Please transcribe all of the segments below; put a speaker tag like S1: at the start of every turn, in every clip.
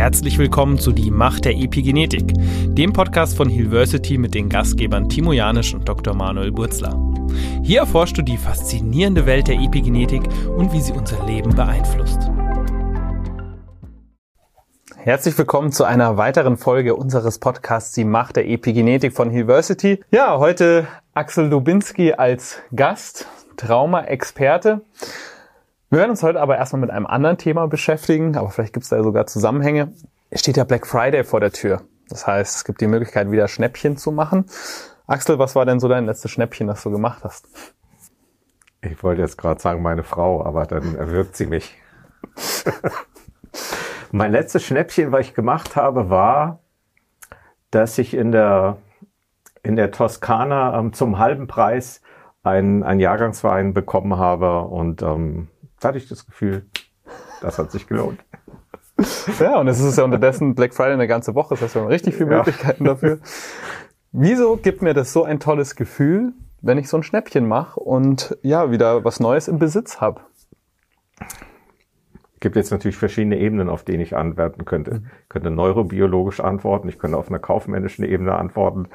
S1: Herzlich willkommen zu Die Macht der Epigenetik, dem Podcast von Hillversity mit den Gastgebern Timo Janisch und Dr. Manuel Burzler. Hier erforschst du die faszinierende Welt der Epigenetik und wie sie unser Leben beeinflusst. Herzlich willkommen zu einer weiteren Folge unseres Podcasts Die Macht der Epigenetik von Hillversity. Ja, heute Axel Dubinski als Gast, Trauma-Experte. Wir werden uns heute aber erstmal mit einem anderen Thema beschäftigen, aber vielleicht gibt es da sogar Zusammenhänge. Es steht ja Black Friday vor der Tür. Das heißt, es gibt die Möglichkeit, wieder Schnäppchen zu machen. Axel, was war denn so dein letztes Schnäppchen, das du gemacht hast?
S2: Ich wollte jetzt gerade sagen, meine Frau, aber dann erwirbt sie mich. mein letztes Schnäppchen, was ich gemacht habe, war, dass ich in der, in der Toskana ähm, zum halben Preis ein, ein Jahrgangswein bekommen habe und ähm, da hatte ich das Gefühl, das hat sich gelohnt.
S1: Ja, und es ist ja unterdessen Black Friday eine ganze Woche, das heißt, wir haben richtig viele Möglichkeiten ja. dafür. Wieso gibt mir das so ein tolles Gefühl, wenn ich so ein Schnäppchen mache und ja, wieder was Neues im Besitz habe?
S2: gibt jetzt natürlich verschiedene Ebenen, auf denen ich antworten könnte. Mhm. Ich könnte neurobiologisch antworten, ich könnte auf einer kaufmännischen Ebene antworten.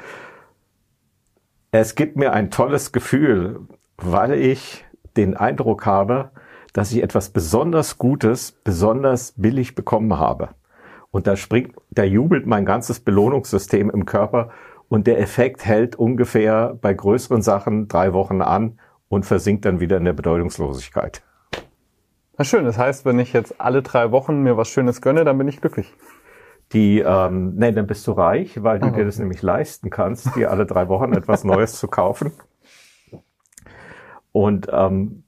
S2: Es gibt mir ein tolles Gefühl, weil ich den Eindruck habe, dass ich etwas besonders Gutes, besonders billig bekommen habe. Und da springt, da jubelt mein ganzes Belohnungssystem im Körper und der Effekt hält ungefähr bei größeren Sachen drei Wochen an und versinkt dann wieder in der Bedeutungslosigkeit.
S1: Na schön, das heißt, wenn ich jetzt alle drei Wochen mir was Schönes gönne, dann bin ich glücklich.
S2: Die, ähm, nee, dann bist du reich, weil du oh. dir das nämlich leisten kannst, dir alle drei Wochen etwas Neues zu kaufen. Und ähm,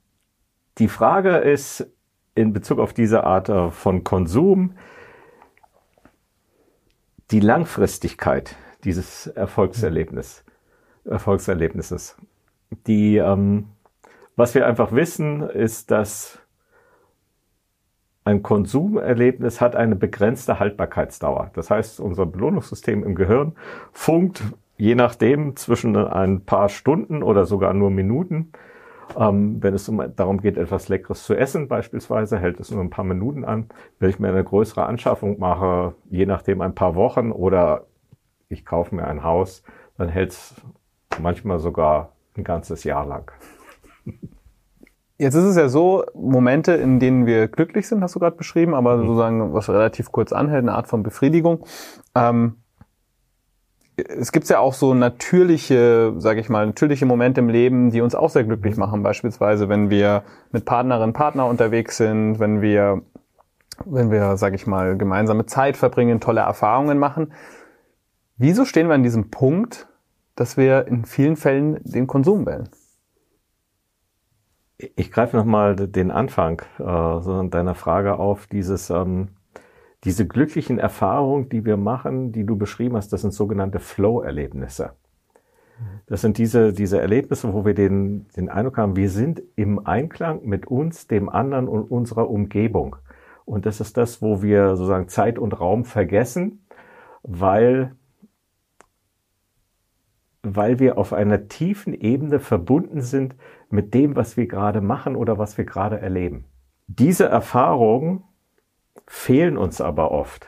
S2: die Frage ist in Bezug auf diese Art äh, von Konsum, die Langfristigkeit dieses Erfolgserlebnis, Erfolgserlebnisses. Die, ähm, was wir einfach wissen, ist, dass ein Konsumerlebnis hat eine begrenzte Haltbarkeitsdauer. Das heißt, unser Belohnungssystem im Gehirn funkt je nachdem zwischen ein paar Stunden oder sogar nur Minuten ähm, wenn es um, darum geht, etwas Leckeres zu essen beispielsweise, hält es nur ein paar Minuten an. Wenn ich mir eine größere Anschaffung mache, je nachdem ein paar Wochen oder ich kaufe mir ein Haus, dann hält es manchmal sogar ein ganzes Jahr lang.
S1: Jetzt ist es ja so, Momente, in denen wir glücklich sind, hast du gerade beschrieben, aber mhm. sozusagen, was relativ kurz anhält, eine Art von Befriedigung. Ähm, es gibt ja auch so natürliche, sage ich mal, natürliche Momente im Leben, die uns auch sehr glücklich machen. Beispielsweise, wenn wir mit Partnerinnen, Partner unterwegs sind, wenn wir, wenn wir, sage ich mal, gemeinsame Zeit verbringen, tolle Erfahrungen machen. Wieso stehen wir an diesem Punkt, dass wir in vielen Fällen den Konsum wählen?
S2: Ich greife nochmal den Anfang äh, deiner Frage auf, dieses ähm, diese glücklichen Erfahrungen, die wir machen, die du beschrieben hast, das sind sogenannte Flow-Erlebnisse. Das sind diese, diese Erlebnisse, wo wir den, den Eindruck haben, wir sind im Einklang mit uns, dem anderen und unserer Umgebung. Und das ist das, wo wir sozusagen Zeit und Raum vergessen, weil, weil wir auf einer tiefen Ebene verbunden sind mit dem, was wir gerade machen oder was wir gerade erleben. Diese Erfahrungen fehlen uns aber oft.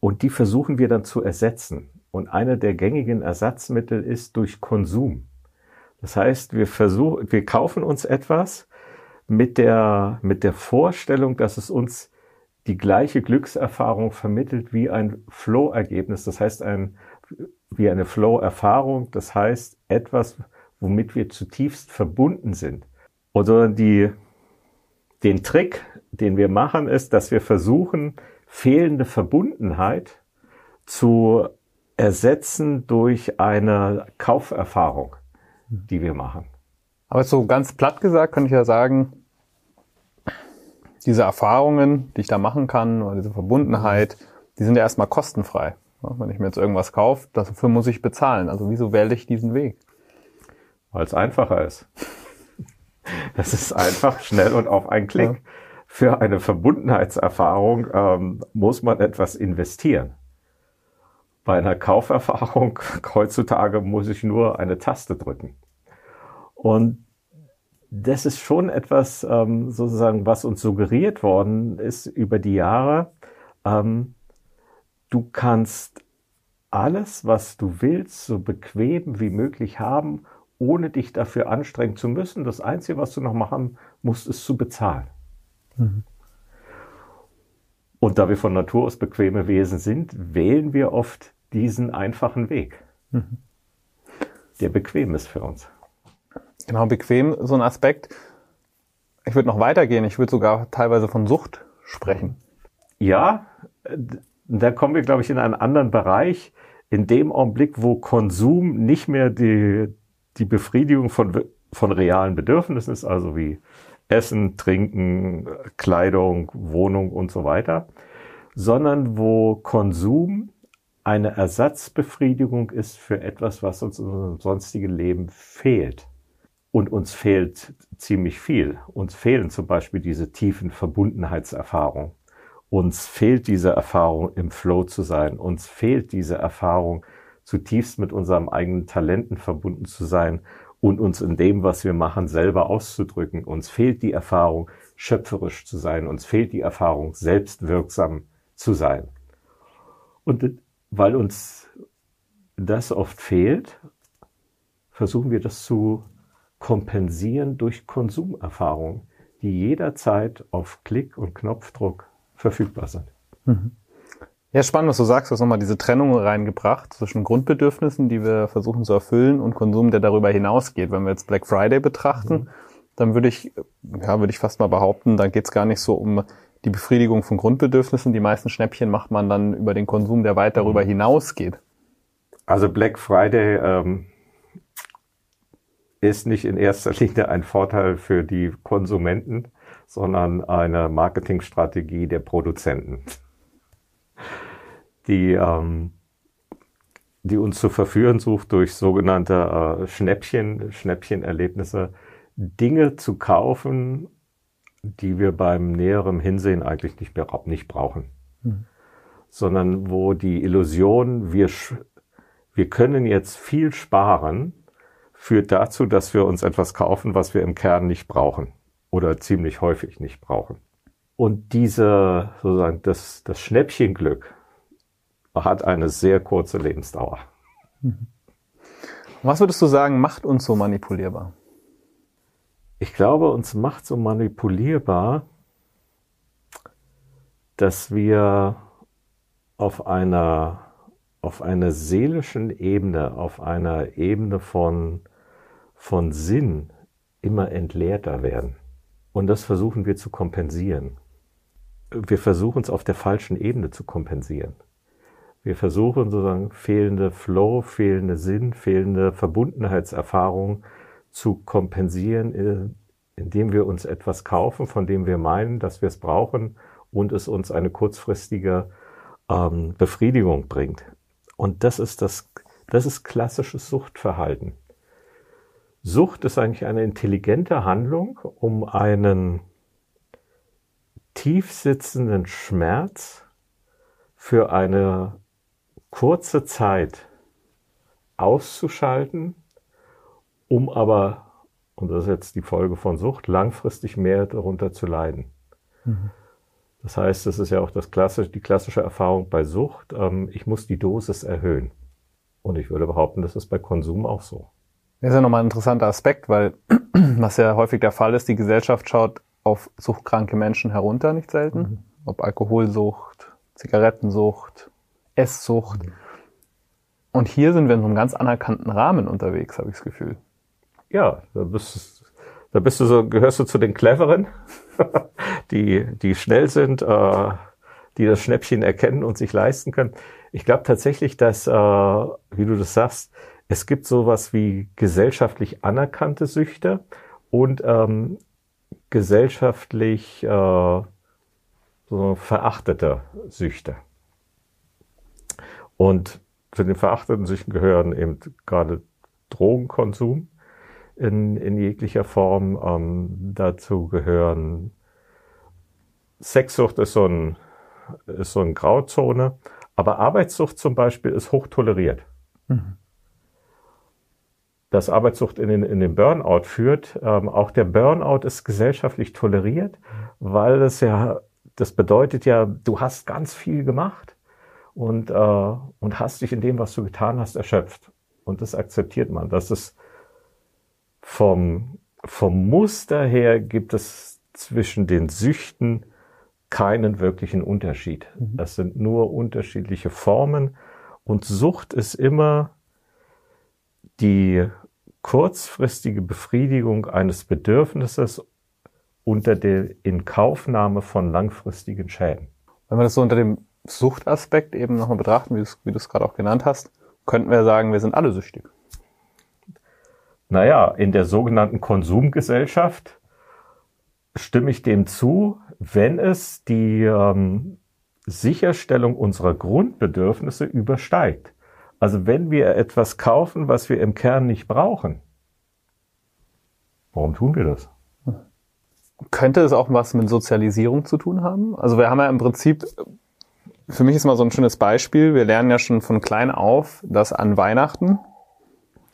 S2: Und die versuchen wir dann zu ersetzen. Und eine der gängigen Ersatzmittel ist durch Konsum. Das heißt, wir versuchen, wir kaufen uns etwas mit der, mit der Vorstellung, dass es uns die gleiche Glückserfahrung vermittelt wie ein Flow-Ergebnis. Das heißt, ein, wie eine Flow-Erfahrung. Das heißt, etwas, womit wir zutiefst verbunden sind. Oder die, den Trick, den wir machen, ist, dass wir versuchen, fehlende Verbundenheit zu ersetzen durch eine Kauferfahrung, die wir machen.
S1: Aber so ganz platt gesagt, kann ich ja sagen, diese Erfahrungen, die ich da machen kann, oder diese Verbundenheit, die sind ja erstmal kostenfrei. Wenn ich mir jetzt irgendwas kaufe, dafür muss ich bezahlen. Also wieso wähle ich diesen Weg?
S2: Weil es einfacher ist. Es ist einfach, schnell und auf einen Klick. Ja für eine Verbundenheitserfahrung ähm, muss man etwas investieren. Bei einer Kauferfahrung heutzutage muss ich nur eine Taste drücken. Und das ist schon etwas ähm, sozusagen, was uns suggeriert worden ist über die Jahre, ähm, du kannst alles, was du willst, so bequem wie möglich haben, ohne dich dafür anstrengen zu müssen. Das Einzige, was du noch machen musst, ist zu bezahlen. Mhm. Und da wir von Natur aus bequeme Wesen sind, wählen wir oft diesen einfachen Weg, mhm. der bequem ist für uns.
S1: Genau, bequem, so ein Aspekt. Ich würde noch weitergehen. Ich würde sogar teilweise von Sucht sprechen.
S2: Ja, da kommen wir, glaube ich, in einen anderen Bereich. In dem Augenblick, wo Konsum nicht mehr die, die Befriedigung von, von realen Bedürfnissen ist, also wie Essen, Trinken, Kleidung, Wohnung und so weiter, sondern wo Konsum eine Ersatzbefriedigung ist für etwas, was uns in unserem sonstigen Leben fehlt. Und uns fehlt ziemlich viel. Uns fehlen zum Beispiel diese tiefen Verbundenheitserfahrungen. Uns fehlt diese Erfahrung, im Flow zu sein. Uns fehlt diese Erfahrung, zutiefst mit unserem eigenen Talenten verbunden zu sein und uns in dem, was wir machen, selber auszudrücken. Uns fehlt die Erfahrung, schöpferisch zu sein. Uns fehlt die Erfahrung, selbstwirksam zu sein. Und weil uns das oft fehlt, versuchen wir das zu kompensieren durch Konsumerfahrungen, die jederzeit auf Klick und Knopfdruck verfügbar sind. Mhm.
S1: Ja, spannend, was du sagst. Du hast nochmal diese Trennung reingebracht zwischen Grundbedürfnissen, die wir versuchen zu erfüllen, und Konsum, der darüber hinausgeht. Wenn wir jetzt Black Friday betrachten, mhm. dann würde ich, ja, würde ich fast mal behaupten, da geht es gar nicht so um die Befriedigung von Grundbedürfnissen. Die meisten Schnäppchen macht man dann über den Konsum, der weit darüber hinausgeht.
S2: Also Black Friday ähm, ist nicht in erster Linie ein Vorteil für die Konsumenten, sondern eine Marketingstrategie der Produzenten, die, ähm, die uns zu verführen sucht durch sogenannte äh, Schnäppchen, Schnäppchenerlebnisse, Dinge zu kaufen, die wir beim näheren Hinsehen eigentlich nicht, mehr, nicht brauchen. Mhm. Sondern wo die Illusion, wir, wir können jetzt viel sparen, führt dazu, dass wir uns etwas kaufen, was wir im Kern nicht brauchen oder ziemlich häufig nicht brauchen. Und diese, sozusagen, das, das Schnäppchenglück hat eine sehr kurze Lebensdauer.
S1: Was würdest du sagen, macht uns so manipulierbar?
S2: Ich glaube, uns macht so manipulierbar, dass wir auf einer, auf einer seelischen Ebene, auf einer Ebene von, von Sinn immer entleerter werden. Und das versuchen wir zu kompensieren. Wir versuchen es auf der falschen Ebene zu kompensieren. Wir versuchen sozusagen fehlende Flow, fehlende Sinn, fehlende Verbundenheitserfahrung zu kompensieren, äh, indem wir uns etwas kaufen, von dem wir meinen, dass wir es brauchen und es uns eine kurzfristige ähm, Befriedigung bringt. Und das ist das, das ist klassisches Suchtverhalten. Sucht ist eigentlich eine intelligente Handlung, um einen tief sitzenden Schmerz für eine kurze Zeit auszuschalten, um aber, und das ist jetzt die Folge von Sucht, langfristig mehr darunter zu leiden. Mhm. Das heißt, das ist ja auch das klassische, die klassische Erfahrung bei Sucht. Ähm, ich muss die Dosis erhöhen. Und ich würde behaupten, das ist bei Konsum auch so.
S1: Das ist ja nochmal ein interessanter Aspekt, weil was ja häufig der Fall ist, die Gesellschaft schaut auf suchtkranke Menschen herunter, nicht selten. Mhm. Ob Alkoholsucht, Zigarettensucht, Esssucht. Und hier sind wir in so einem ganz anerkannten Rahmen unterwegs, habe ich das Gefühl.
S2: Ja, da bist, da bist du so, gehörst du zu den Cleveren, die, die schnell sind, äh, die das Schnäppchen erkennen und sich leisten können. Ich glaube tatsächlich, dass, äh, wie du das sagst, es gibt sowas wie gesellschaftlich anerkannte Süchte und ähm, gesellschaftlich äh, so verachtete Süchte. Und zu den verachteten Süchten gehören eben gerade Drogenkonsum in, in jeglicher Form. Ähm, dazu gehören Sexsucht ist so, ein, ist so eine Grauzone, aber Arbeitssucht zum Beispiel ist hoch toleriert. Mhm dass Arbeitssucht in den, in den Burnout führt. Ähm, auch der Burnout ist gesellschaftlich toleriert, weil es ja das bedeutet ja, du hast ganz viel gemacht und, äh, und hast dich in dem, was du getan hast, erschöpft. Und das akzeptiert man. Das ist vom, vom Muster her gibt es zwischen den Süchten keinen wirklichen Unterschied. Mhm. Das sind nur unterschiedliche Formen und Sucht ist immer die kurzfristige Befriedigung eines Bedürfnisses unter der Inkaufnahme von langfristigen Schäden.
S1: Wenn wir das so unter dem Suchtaspekt eben nochmal betrachten, wie du es gerade auch genannt hast, könnten wir sagen, wir sind alle süchtig.
S2: Naja, in der sogenannten Konsumgesellschaft stimme ich dem zu, wenn es die ähm, Sicherstellung unserer Grundbedürfnisse übersteigt. Also wenn wir etwas kaufen, was wir im Kern nicht brauchen, warum tun wir das?
S1: Könnte es auch was mit Sozialisierung zu tun haben? Also wir haben ja im Prinzip, für mich ist mal so ein schönes Beispiel, wir lernen ja schon von klein auf, dass an Weihnachten,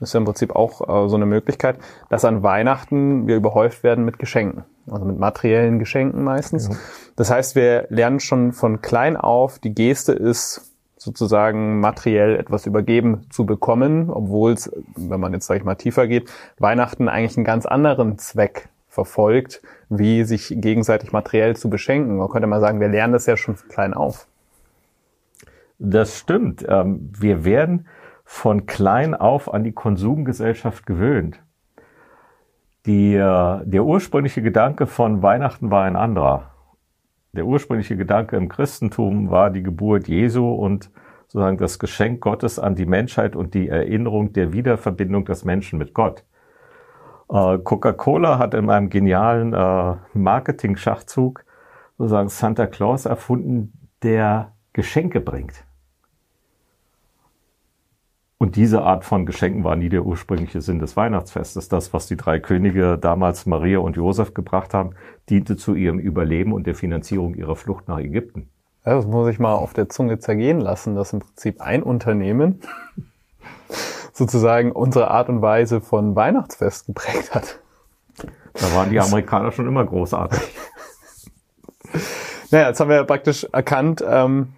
S1: das ist ja im Prinzip auch äh, so eine Möglichkeit, dass an Weihnachten wir überhäuft werden mit Geschenken, also mit materiellen Geschenken meistens. Ja. Das heißt, wir lernen schon von klein auf, die Geste ist sozusagen materiell etwas übergeben zu bekommen, obwohl es, wenn man jetzt, sag ich mal, tiefer geht, Weihnachten eigentlich einen ganz anderen Zweck verfolgt, wie sich gegenseitig materiell zu beschenken. Man könnte mal sagen, wir lernen das ja schon von klein auf.
S2: Das stimmt. Ähm, wir werden von klein auf an die Konsumgesellschaft gewöhnt. Die, äh, der ursprüngliche Gedanke von Weihnachten war ein anderer. Der ursprüngliche Gedanke im Christentum war die Geburt Jesu und sozusagen das Geschenk Gottes an die Menschheit und die Erinnerung der Wiederverbindung des Menschen mit Gott. Äh, Coca-Cola hat in einem genialen äh, Marketing-Schachzug sozusagen Santa Claus erfunden, der Geschenke bringt. Und diese Art von Geschenken war nie der ursprüngliche Sinn des Weihnachtsfestes. Das, was die drei Könige damals Maria und Josef gebracht haben, diente zu ihrem Überleben und der Finanzierung ihrer Flucht nach Ägypten.
S1: Ja, das muss ich mal auf der Zunge zergehen lassen, dass im Prinzip ein Unternehmen sozusagen unsere Art und Weise von Weihnachtsfest geprägt hat.
S2: Da waren die Amerikaner schon immer großartig.
S1: Naja, jetzt haben wir ja praktisch erkannt, ähm,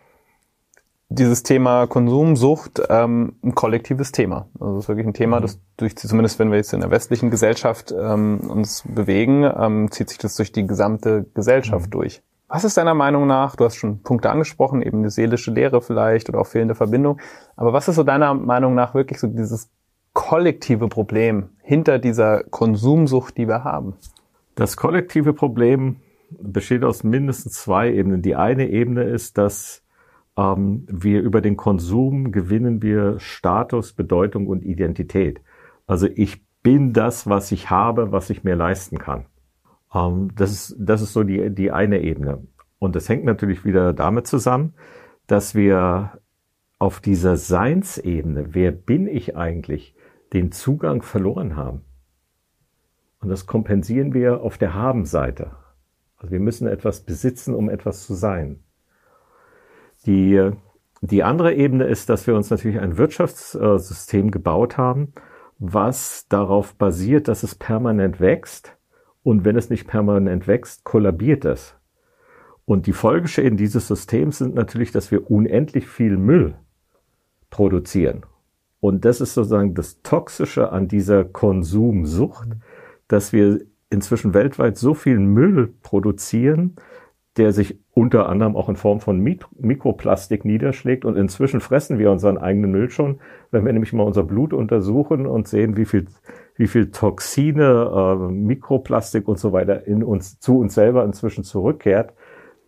S1: dieses Thema Konsumsucht ähm, ein kollektives Thema. Also es ist wirklich ein Thema, das durch, zumindest wenn wir jetzt in der westlichen Gesellschaft ähm, uns bewegen, ähm, zieht sich das durch die gesamte Gesellschaft mhm. durch. Was ist deiner Meinung nach, du hast schon Punkte angesprochen, eben eine seelische Lehre vielleicht oder auch fehlende Verbindung, aber was ist so deiner Meinung nach wirklich so dieses kollektive Problem hinter dieser Konsumsucht, die wir haben?
S2: Das kollektive Problem besteht aus mindestens zwei Ebenen. Die eine Ebene ist, dass wir über den Konsum gewinnen wir Status, Bedeutung und Identität. Also ich bin das, was ich habe, was ich mir leisten kann. Ähm, das, ist, das ist so die, die eine Ebene. Und das hängt natürlich wieder damit zusammen, dass wir auf dieser Seinsebene, wer bin ich eigentlich, den Zugang verloren haben. Und das kompensieren wir auf der Haben-Seite. Also wir müssen etwas besitzen, um etwas zu sein. Die, die andere Ebene ist, dass wir uns natürlich ein Wirtschaftssystem gebaut haben, was darauf basiert, dass es permanent wächst. Und wenn es nicht permanent wächst, kollabiert es. Und die Folgeschäden dieses Systems sind natürlich, dass wir unendlich viel Müll produzieren. Und das ist sozusagen das Toxische an dieser Konsumsucht, dass wir inzwischen weltweit so viel Müll produzieren, der sich unter anderem auch in Form von Mikroplastik niederschlägt. Und inzwischen fressen wir unseren eigenen Müll schon. Wenn wir nämlich mal unser Blut untersuchen und sehen, wie viel, wie viel Toxine, äh, Mikroplastik und so weiter in uns, zu uns selber inzwischen zurückkehrt,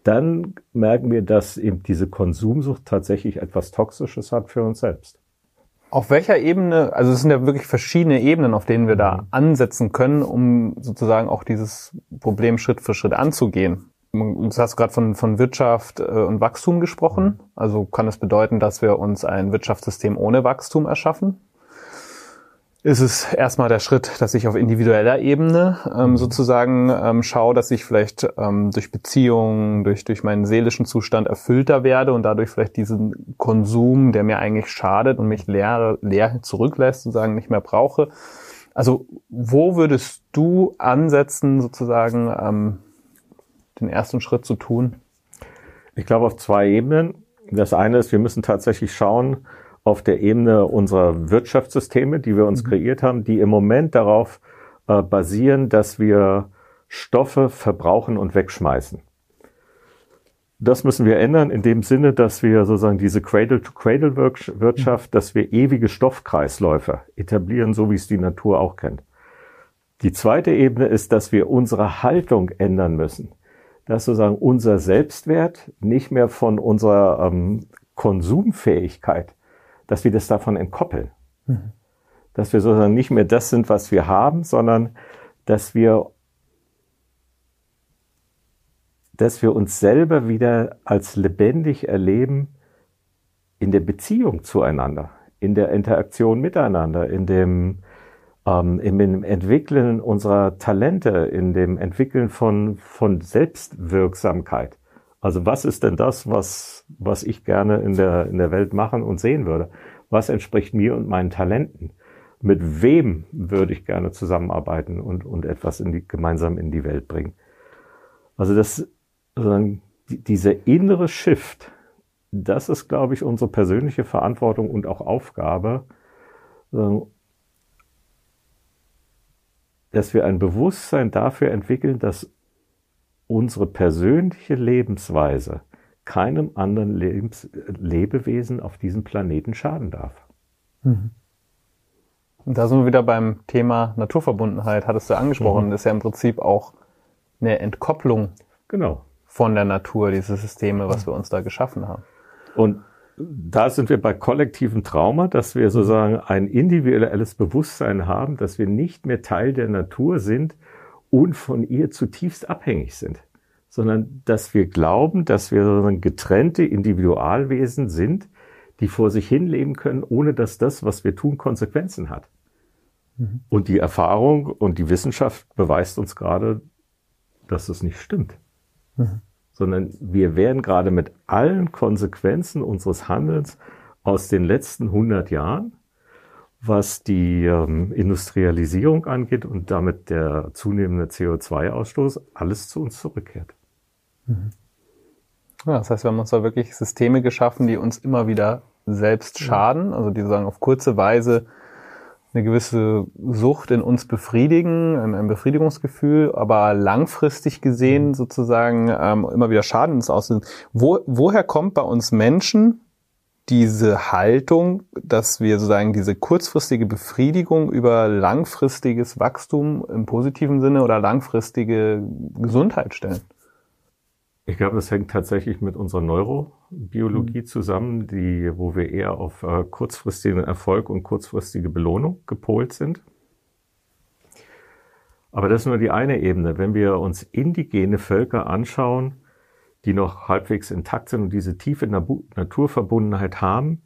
S2: dann merken wir, dass eben diese Konsumsucht tatsächlich etwas Toxisches hat für uns selbst.
S1: Auf welcher Ebene, also es sind ja wirklich verschiedene Ebenen, auf denen wir da mhm. ansetzen können, um sozusagen auch dieses Problem Schritt für Schritt anzugehen. Du hast gerade von, von Wirtschaft äh, und Wachstum gesprochen. Also kann es das bedeuten, dass wir uns ein Wirtschaftssystem ohne Wachstum erschaffen? Ist es erstmal der Schritt, dass ich auf individueller Ebene ähm, sozusagen ähm, schaue, dass ich vielleicht ähm, durch Beziehungen, durch, durch meinen seelischen Zustand erfüllter werde und dadurch vielleicht diesen Konsum, der mir eigentlich schadet und mich leer, leer zurücklässt, sozusagen nicht mehr brauche. Also wo würdest du ansetzen, sozusagen ähm, den ersten Schritt zu tun?
S2: Ich glaube auf zwei Ebenen. Das eine ist, wir müssen tatsächlich schauen auf der Ebene unserer Wirtschaftssysteme, die wir uns mhm. kreiert haben, die im Moment darauf äh, basieren, dass wir Stoffe verbrauchen und wegschmeißen. Das müssen wir ändern in dem Sinne, dass wir sozusagen diese Cradle-to-Cradle-Wirtschaft, dass wir ewige Stoffkreisläufe etablieren, so wie es die Natur auch kennt. Die zweite Ebene ist, dass wir unsere Haltung ändern müssen. Dass sozusagen unser Selbstwert nicht mehr von unserer ähm, Konsumfähigkeit, dass wir das davon entkoppeln. Mhm. Dass wir sozusagen nicht mehr das sind, was wir haben, sondern dass wir dass wir uns selber wieder als lebendig erleben in der Beziehung zueinander, in der Interaktion miteinander, in dem, ähm, im Entwickeln unserer Talente, in dem Entwickeln von, von Selbstwirksamkeit. Also was ist denn das, was, was ich gerne in der, in der Welt machen und sehen würde? Was entspricht mir und meinen Talenten? Mit wem würde ich gerne zusammenarbeiten und, und etwas in die, gemeinsam in die Welt bringen? Also das sondern dieser innere Shift, das ist, glaube ich, unsere persönliche Verantwortung und auch Aufgabe, dass wir ein Bewusstsein dafür entwickeln, dass unsere persönliche Lebensweise keinem anderen Lebens Lebewesen auf diesem Planeten schaden darf.
S1: Mhm. Und da sind wir wieder beim Thema Naturverbundenheit, hattest du angesprochen, mhm. das ist ja im Prinzip auch eine Entkopplung
S2: genau
S1: von der Natur, diese Systeme, was wir uns da geschaffen haben.
S2: Und da sind wir bei kollektivem Trauma, dass wir sozusagen ein individuelles Bewusstsein haben, dass wir nicht mehr Teil der Natur sind und von ihr zutiefst abhängig sind, sondern dass wir glauben, dass wir sozusagen getrennte Individualwesen sind, die vor sich hin leben können, ohne dass das, was wir tun, Konsequenzen hat. Mhm. Und die Erfahrung und die Wissenschaft beweist uns gerade, dass das nicht stimmt. Mhm sondern wir werden gerade mit allen Konsequenzen unseres Handelns aus den letzten 100 Jahren, was die ähm, Industrialisierung angeht und damit der zunehmende CO2-Ausstoß, alles zu uns zurückkehrt.
S1: Mhm. Ja, das heißt, wir haben uns da wirklich Systeme geschaffen, die uns immer wieder selbst schaden, also die sagen auf kurze Weise eine gewisse Sucht in uns befriedigen, ein, Befriedigungsgefühl, aber langfristig gesehen mhm. sozusagen ähm, immer wieder Schaden ins Aussehen. Wo, woher kommt bei uns Menschen diese Haltung, dass wir sozusagen diese kurzfristige Befriedigung über langfristiges Wachstum im positiven Sinne oder langfristige Gesundheit stellen?
S2: Ich glaube, das hängt tatsächlich mit unserer Neurobiologie mhm. zusammen, die, wo wir eher auf äh, kurzfristigen Erfolg und kurzfristige Belohnung gepolt sind. Aber das ist nur die eine Ebene. Wenn wir uns indigene Völker anschauen, die noch halbwegs intakt sind und diese tiefe Naturverbundenheit haben,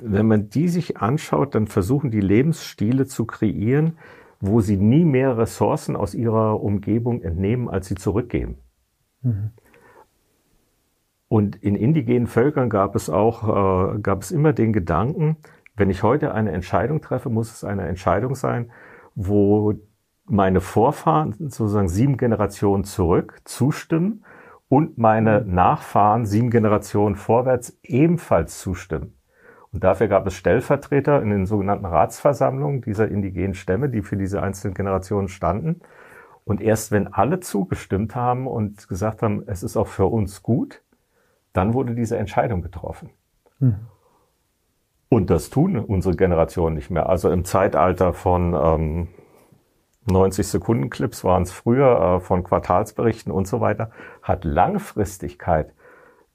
S2: wenn man die sich anschaut, dann versuchen die Lebensstile zu kreieren, wo sie nie mehr Ressourcen aus ihrer Umgebung entnehmen, als sie zurückgeben. Mhm. Und in indigenen Völkern gab es auch, äh, gab es immer den Gedanken, wenn ich heute eine Entscheidung treffe, muss es eine Entscheidung sein, wo meine Vorfahren sozusagen sieben Generationen zurück zustimmen und meine mhm. Nachfahren sieben Generationen vorwärts ebenfalls zustimmen. Und dafür gab es Stellvertreter in den sogenannten Ratsversammlungen dieser indigenen Stämme, die für diese einzelnen Generationen standen. Und erst wenn alle zugestimmt haben und gesagt haben, es ist auch für uns gut, dann wurde diese Entscheidung getroffen. Hm. Und das tun unsere Generationen nicht mehr. Also im Zeitalter von ähm, 90 Sekunden Clips waren es früher, äh, von Quartalsberichten und so weiter, hat Langfristigkeit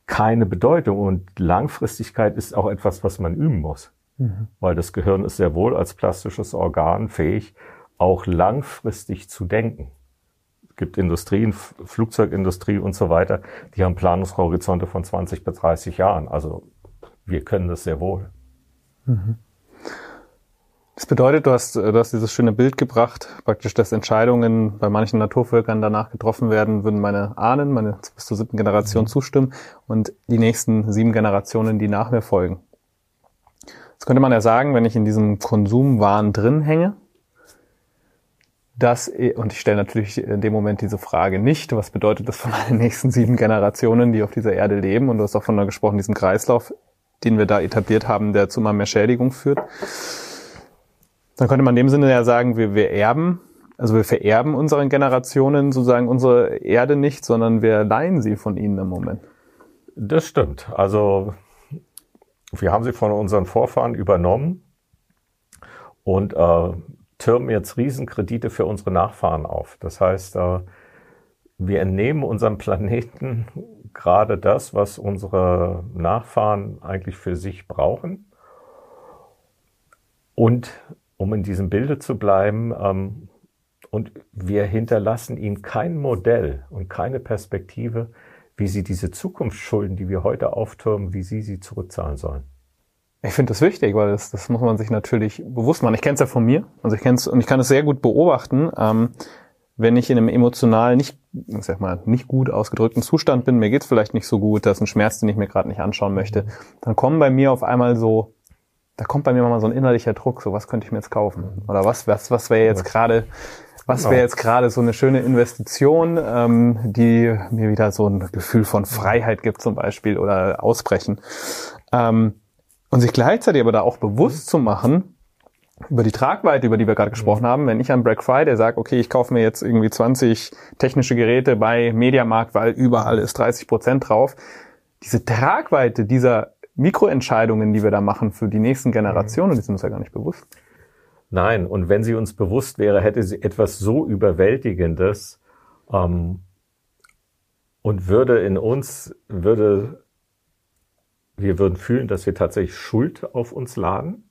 S2: keine Bedeutung. Und Langfristigkeit ist auch etwas, was man üben muss. Mhm. Weil das Gehirn ist sehr wohl als plastisches Organ fähig, auch langfristig zu denken. Es gibt Industrien, Flugzeugindustrie und so weiter, die haben Planungshorizonte von 20 bis 30 Jahren. Also wir können das sehr wohl. Mhm.
S1: Das bedeutet, du hast, du hast dieses schöne Bild gebracht, praktisch, dass Entscheidungen bei manchen Naturvölkern danach getroffen werden, würden meine Ahnen, meine bis zur siebten Generation mhm. zustimmen und die nächsten sieben Generationen, die nach mir folgen. Jetzt könnte man ja sagen, wenn ich in diesem Konsumwahn drin hänge, dass, und ich stelle natürlich in dem Moment diese Frage nicht, was bedeutet das für meine nächsten sieben Generationen, die auf dieser Erde leben? Und du hast auch von gesprochen, diesem Kreislauf, den wir da etabliert haben, der zu immer mehr Schädigung führt. Dann könnte man in dem Sinne ja sagen, wir, wir erben, also wir vererben unseren Generationen sozusagen unsere Erde nicht, sondern wir leihen sie von ihnen im Moment.
S2: Das stimmt. Also wir haben sie von unseren Vorfahren übernommen und äh, türmen jetzt Riesenkredite für unsere Nachfahren auf. Das heißt, äh, wir entnehmen unserem Planeten gerade das, was unsere Nachfahren eigentlich für sich brauchen. Und um in diesem Bilde zu bleiben, ähm, und wir hinterlassen ihnen kein Modell und keine Perspektive, wie sie diese Zukunftsschulden, die wir heute auftürmen, wie sie sie zurückzahlen sollen.
S1: Ich finde das wichtig, weil das, das muss man sich natürlich bewusst machen. Ich kenne es ja von mir, also ich kenne es und ich kann es sehr gut beobachten, ähm, wenn ich in einem emotional nicht, ich sag mal, nicht gut ausgedrückten Zustand bin, mir geht's vielleicht nicht so gut, das ist ein Schmerz, den ich mir gerade nicht anschauen möchte, dann kommen bei mir auf einmal so, da kommt bei mir mal so ein innerlicher Druck, so was könnte ich mir jetzt kaufen? Oder was, was, was wäre jetzt gerade, was wäre jetzt gerade so eine schöne Investition, ähm, die mir wieder so ein Gefühl von Freiheit gibt zum Beispiel oder Ausbrechen. Ähm, und sich gleichzeitig aber da auch bewusst zu machen, über die Tragweite, über die wir gerade gesprochen haben, wenn ich am Black Friday sage, okay, ich kaufe mir jetzt irgendwie 20 technische Geräte bei Mediamarkt, weil überall ist 30 Prozent drauf, diese Tragweite dieser Mikroentscheidungen, die wir da machen für die nächsten Generationen, die sind uns ja gar nicht bewusst.
S2: Nein, und wenn sie uns bewusst wäre, hätte sie etwas so Überwältigendes ähm, und würde in uns, würde wir würden fühlen, dass wir tatsächlich Schuld auf uns laden,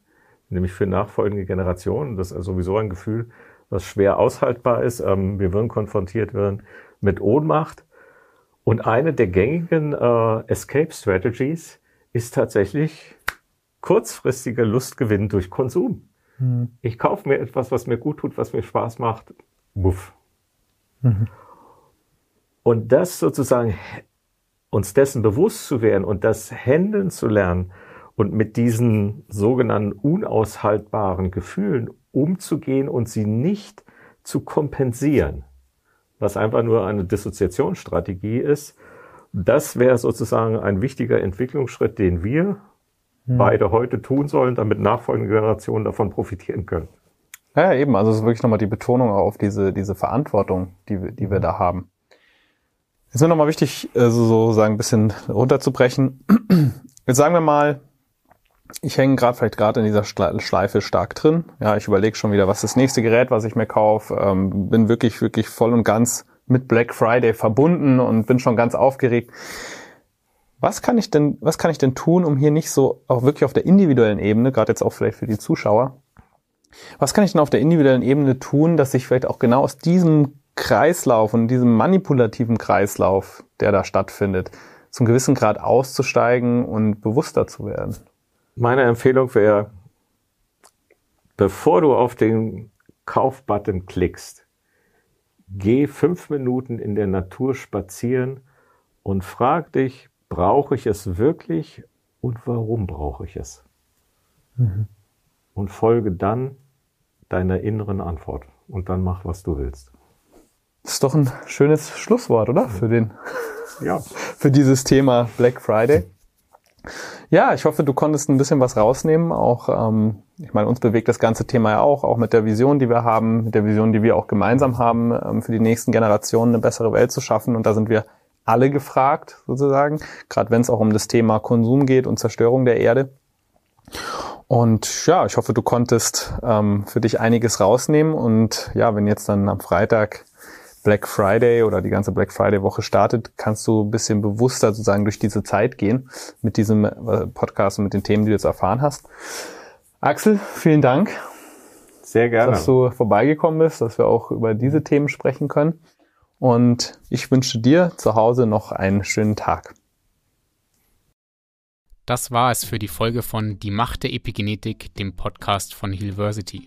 S2: nämlich für nachfolgende Generationen. Das ist sowieso ein Gefühl, was schwer aushaltbar ist. Ähm, wir würden konfrontiert werden mit Ohnmacht. Und eine der gängigen äh, Escape Strategies ist tatsächlich kurzfristiger Lustgewinn durch Konsum. Mhm. Ich kaufe mir etwas, was mir gut tut, was mir Spaß macht. Muff. Mhm. Und das sozusagen uns dessen bewusst zu werden und das Händeln zu lernen und mit diesen sogenannten unaushaltbaren Gefühlen umzugehen und sie nicht zu kompensieren, was einfach nur eine Dissoziationsstrategie ist, das wäre sozusagen ein wichtiger Entwicklungsschritt, den wir hm. beide heute tun sollen, damit nachfolgende Generationen davon profitieren können.
S1: Ja, eben. Also es ist wirklich nochmal die Betonung auf diese, diese Verantwortung, die, die wir da haben. Jetzt ist mir nochmal wichtig, äh, so, so sagen, ein bisschen runterzubrechen. Jetzt sagen wir mal, ich hänge gerade vielleicht gerade in dieser Schleife stark drin. Ja, ich überlege schon wieder, was ist das nächste Gerät, was ich mir kaufe. Ähm, bin wirklich, wirklich voll und ganz mit Black Friday verbunden und bin schon ganz aufgeregt. Was kann ich denn, was kann ich denn tun, um hier nicht so auch wirklich auf der individuellen Ebene, gerade jetzt auch vielleicht für die Zuschauer, was kann ich denn auf der individuellen Ebene tun, dass ich vielleicht auch genau aus diesem Kreislauf und diesem manipulativen Kreislauf, der da stattfindet, zum gewissen Grad auszusteigen und bewusster zu werden?
S2: Meine Empfehlung wäre, bevor du auf den Kaufbutton klickst, geh fünf Minuten in der Natur spazieren und frag dich, brauche ich es wirklich und warum brauche ich es? Mhm. Und folge dann deiner inneren Antwort und dann mach, was du willst.
S1: Das ist doch ein schönes Schlusswort, oder? Für den, ja. für dieses Thema Black Friday. Ja, ich hoffe, du konntest ein bisschen was rausnehmen. Auch, ähm, ich meine, uns bewegt das ganze Thema ja auch, auch mit der Vision, die wir haben, mit der Vision, die wir auch gemeinsam haben, ähm, für die nächsten Generationen eine bessere Welt zu schaffen. Und da sind wir alle gefragt, sozusagen, gerade wenn es auch um das Thema Konsum geht und Zerstörung der Erde. Und ja, ich hoffe, du konntest ähm, für dich einiges rausnehmen. Und ja, wenn jetzt dann am Freitag Black Friday oder die ganze Black Friday Woche startet, kannst du ein bisschen bewusster sozusagen durch diese Zeit gehen mit diesem äh, Podcast und mit den Themen, die du jetzt erfahren hast. Axel, vielen Dank.
S2: Sehr gerne.
S1: Dass du vorbeigekommen bist, dass wir auch über diese Themen sprechen können. Und ich wünsche dir zu Hause noch einen schönen Tag.
S3: Das war es für die Folge von Die Macht der Epigenetik, dem Podcast von Hillversity.